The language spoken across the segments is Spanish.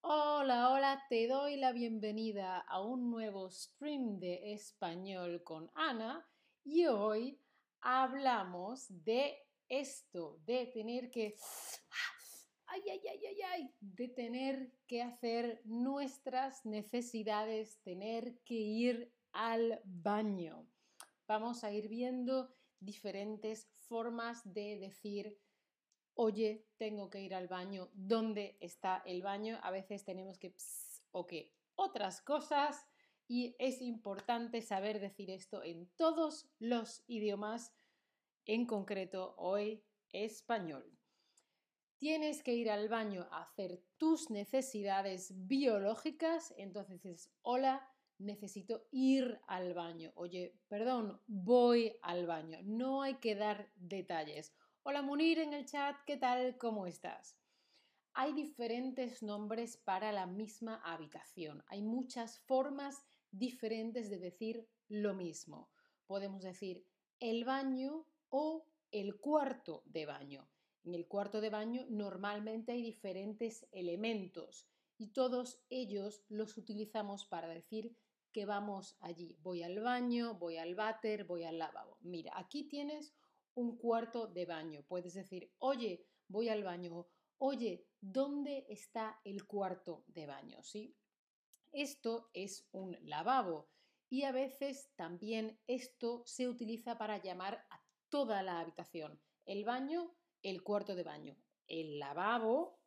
Hola, hola, te doy la bienvenida a un nuevo stream de español con Ana y hoy hablamos de esto, de tener que ay, ay, ay, ay, ay, de tener que hacer nuestras necesidades, tener que ir al baño. Vamos a ir viendo diferentes formas de decir, oye, tengo que ir al baño, ¿dónde está el baño? A veces tenemos que, o que otras cosas y es importante saber decir esto en todos los idiomas, en concreto hoy español. Tienes que ir al baño a hacer tus necesidades biológicas, entonces es hola, necesito ir al baño. Oye, perdón, voy al baño. No hay que dar detalles. Hola Munir en el chat, ¿qué tal? ¿Cómo estás? Hay diferentes nombres para la misma habitación. Hay muchas formas diferentes de decir lo mismo. Podemos decir el baño o el cuarto de baño. En el cuarto de baño normalmente hay diferentes elementos y todos ellos los utilizamos para decir que vamos allí. Voy al baño, voy al váter, voy al lavabo. Mira, aquí tienes un cuarto de baño. Puedes decir, oye, voy al baño. Oye, ¿dónde está el cuarto de baño? ¿Sí? Esto es un lavabo y a veces también esto se utiliza para llamar a toda la habitación. El baño, el cuarto de baño. El lavabo,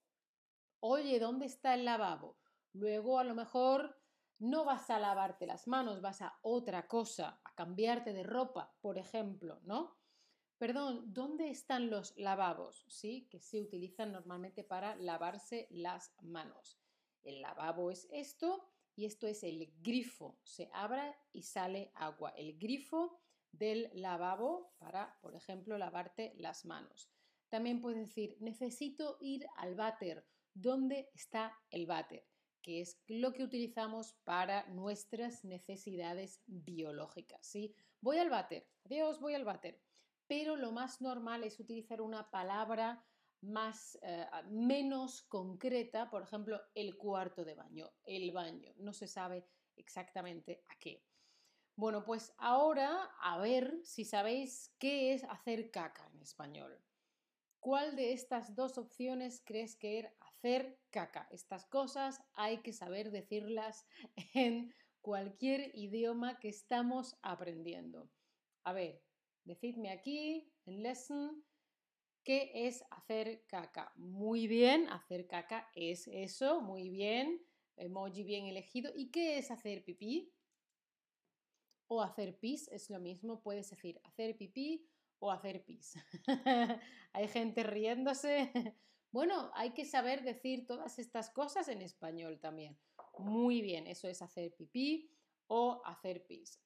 oye, ¿dónde está el lavabo? Luego a lo mejor no vas a lavarte las manos, vas a otra cosa, a cambiarte de ropa, por ejemplo, ¿no? Perdón, ¿dónde están los lavabos? Sí, que se utilizan normalmente para lavarse las manos. El lavabo es esto y esto es el grifo. Se abre y sale agua. El grifo del lavabo para, por ejemplo, lavarte las manos. También puedes decir, necesito ir al váter. ¿Dónde está el váter? Es lo que utilizamos para nuestras necesidades biológicas. ¿sí? Voy al váter, adiós, voy al váter. Pero lo más normal es utilizar una palabra más, eh, menos concreta, por ejemplo, el cuarto de baño, el baño. No se sabe exactamente a qué. Bueno, pues ahora a ver si sabéis qué es hacer caca en español. ¿Cuál de estas dos opciones crees que era hacer caca? Estas cosas hay que saber decirlas en cualquier idioma que estamos aprendiendo. A ver, decidme aquí en lesson qué es hacer caca. Muy bien, hacer caca es eso, muy bien, emoji bien elegido. ¿Y qué es hacer pipí? O hacer pis es lo mismo, puedes decir hacer pipí o hacer pis. hay gente riéndose. Bueno, hay que saber decir todas estas cosas en español también. Muy bien, eso es hacer pipí o hacer pis.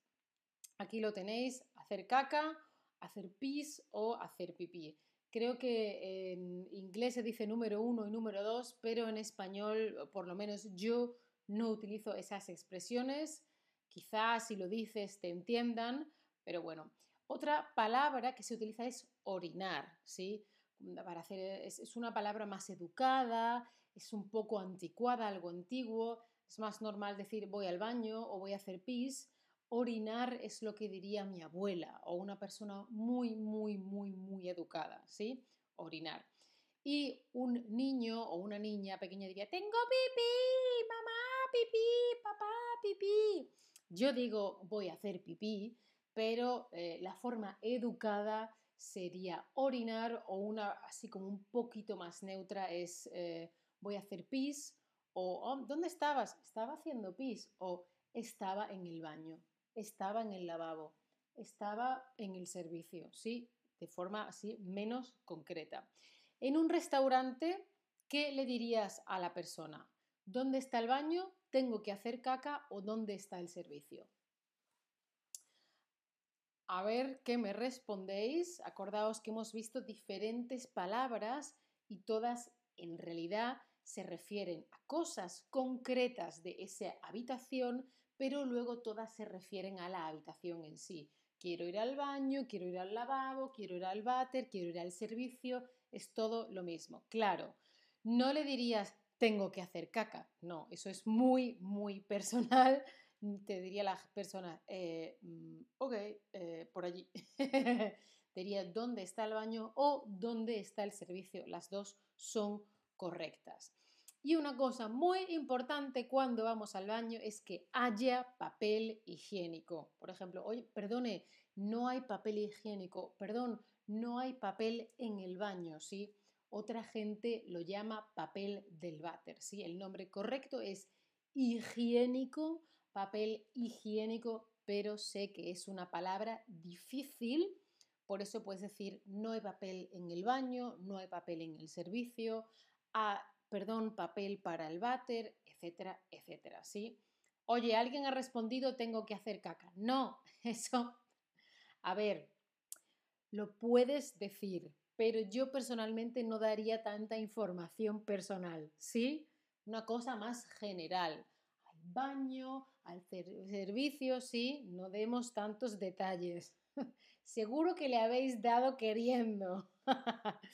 Aquí lo tenéis, hacer caca, hacer pis o hacer pipí. Creo que en inglés se dice número uno y número dos, pero en español, por lo menos yo, no utilizo esas expresiones. Quizás si lo dices te entiendan, pero bueno, otra palabra que se utiliza es orinar, ¿sí? Para hacer, es, una palabra más educada, es un poco anticuada, algo antiguo, es más normal decir voy al baño o voy a hacer pis. Orinar es lo que diría mi abuela o una persona muy, muy, muy, muy educada, ¿sí? Orinar. Y un niño o una niña pequeña diría, tengo pipí, mamá, pipí, papá, pipí. Yo digo, voy a hacer pipí, pero eh, la forma educada sería orinar o una así como un poquito más neutra es eh, voy a hacer pis o oh, ¿dónde estabas? Estaba haciendo pis o estaba en el baño, estaba en el lavabo, estaba en el servicio, ¿sí? De forma así menos concreta. En un restaurante, ¿qué le dirías a la persona? ¿Dónde está el baño? ¿Tengo que hacer caca o dónde está el servicio? A ver qué me respondéis. Acordaos que hemos visto diferentes palabras y todas en realidad se refieren a cosas concretas de esa habitación, pero luego todas se refieren a la habitación en sí. Quiero ir al baño, quiero ir al lavabo, quiero ir al váter, quiero ir al servicio, es todo lo mismo. Claro, no le dirías tengo que hacer caca, no, eso es muy, muy personal. Te diría la persona, eh, mm, ok, eh, por allí. diría dónde está el baño o dónde está el servicio. Las dos son correctas. Y una cosa muy importante cuando vamos al baño es que haya papel higiénico. Por ejemplo, oye, perdone, no hay papel higiénico, perdón, no hay papel en el baño, ¿sí? Otra gente lo llama papel del váter, ¿sí? El nombre correcto es higiénico, papel higiénico, pero sé que es una palabra difícil, por eso puedes decir no hay papel en el baño, no hay papel en el servicio, ah, perdón, papel para el váter, etcétera, etcétera, ¿sí? Oye, alguien ha respondido tengo que hacer caca. No, eso, a ver, lo puedes decir, pero yo personalmente no daría tanta información personal, ¿sí? Una cosa más general. Al baño, al servicio, sí, no demos tantos detalles. Seguro que le habéis dado queriendo.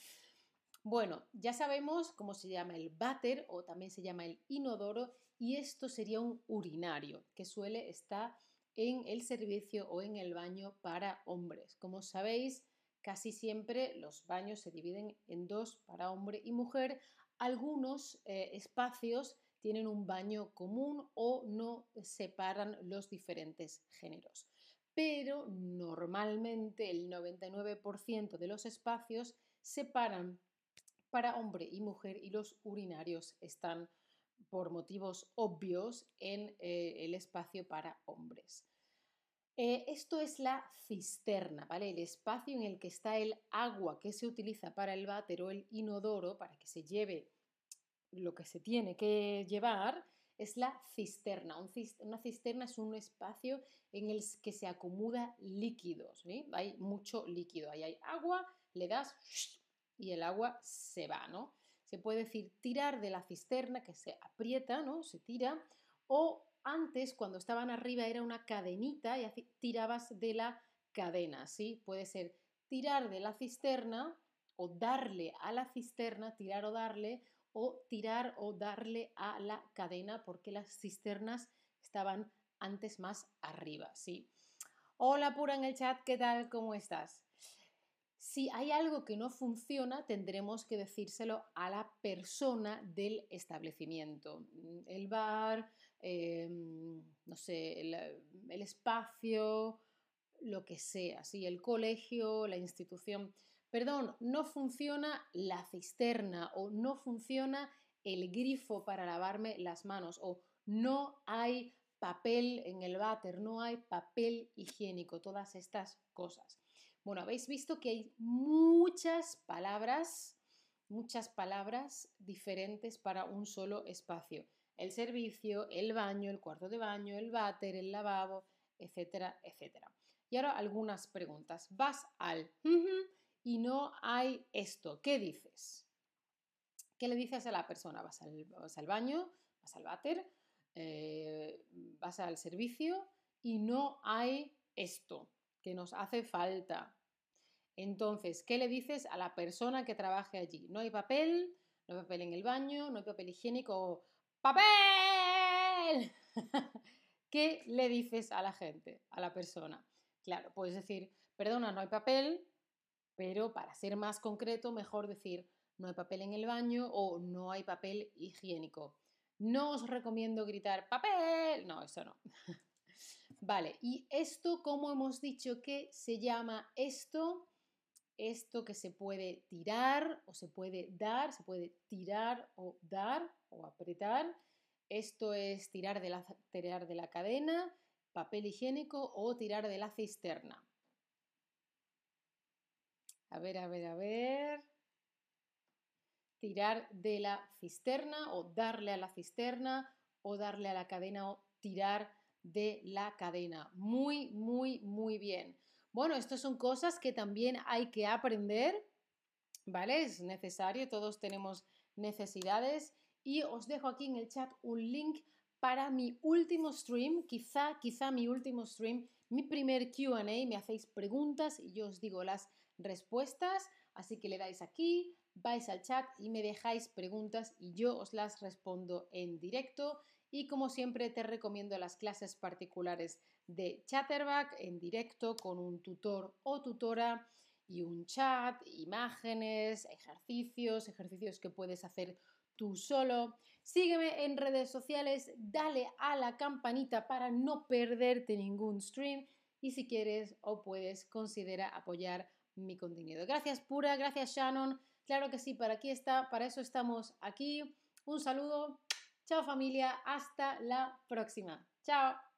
Bueno, ya sabemos cómo se llama el váter o también se llama el inodoro y esto sería un urinario que suele estar en el servicio o en el baño para hombres. Como sabéis, casi siempre los baños se dividen en dos para hombre y mujer. Algunos eh, espacios tienen un baño común o no separan los diferentes géneros. Pero normalmente el 99% de los espacios separan para hombre y mujer y los urinarios están por motivos obvios en eh, el espacio para hombres. Eh, esto es la cisterna, ¿vale? El espacio en el que está el agua que se utiliza para el váter o el inodoro para que se lleve lo que se tiene que llevar es la cisterna. una cisterna es un espacio en el que se acumula líquidos, Hay mucho líquido, ahí hay agua, le das y el agua se va, ¿no? Se puede decir tirar de la cisterna, que se aprieta, ¿no? Se tira, o antes, cuando estaban arriba, era una cadenita y tirabas de la cadena, ¿sí? Puede ser tirar de la cisterna o darle a la cisterna, tirar o darle, o tirar o darle a la cadena, porque las cisternas estaban antes más arriba, ¿sí? Hola Pura en el chat, ¿qué tal? ¿Cómo estás? Si hay algo que no funciona, tendremos que decírselo a la persona del establecimiento. El bar, em, no sé, el, espacio, lo que sea, ¿sí? el colegio, la institución. Perdón, no funciona la cisterna o no funciona el grifo para lavarme las manos o no hay papel en el váter, no hay papel higiénico, todas estas cosas. Bueno, habéis visto que hay muchas palabras, muchas palabras diferentes para un solo espacio. El servicio, el baño, el cuarto de baño, el váter, el lavabo, etcétera, etcétera. Y ahora algunas preguntas. Vas al y no hay esto. ¿Qué dices? ¿Qué le dices a la persona? ¿Vas al, baño? ¿Vas al váter? Eh, ¿Vas al servicio? Y no hay esto que nos hace falta. Entonces, ¿qué le dices a la persona que trabaje allí? No hay papel, no hay papel en el baño, no hay papel higiénico. ¡Papel! ¿Qué le dices a la gente, a la persona? Claro, puedes decir, perdona, no hay papel, pero para ser más concreto, mejor decir, no hay papel en el baño o no hay papel higiénico. No os recomiendo gritar papel. No, eso no. Vale, y esto, como hemos dicho que se llama esto, esto que se puede tirar o se puede dar, se puede tirar o dar o apretar. Esto es tirar de la, tirar de la cadena, papel higiénico o tirar de la cisterna. A ver, a ver, a ver. Tirar de la cisterna o darle a la cisterna o darle a la cadena o tirar de la cadena. Muy, muy, muy bien. Bueno, estas son cosas que también hay que aprender, ¿vale? Es necesario, todos tenemos necesidades y os dejo aquí en el chat un link para mi último stream, quizá, quizá mi último stream, mi primer QA, me hacéis preguntas y yo os digo las respuestas, así que le dais aquí, vais al chat y me dejáis preguntas y yo os las respondo en directo. Y como siempre te recomiendo las clases particulares de Chatterback en directo con un tutor o tutora y un chat, imágenes, ejercicios, ejercicios que puedes hacer tú solo. Sígueme en redes sociales, dale a la campanita para no perderte ningún stream y si quieres o puedes considera apoyar mi contenido. Gracias Pura, gracias Shannon. Claro que sí, para aquí está, para eso estamos aquí. Un saludo. Chao familia, hasta la próxima. Chao.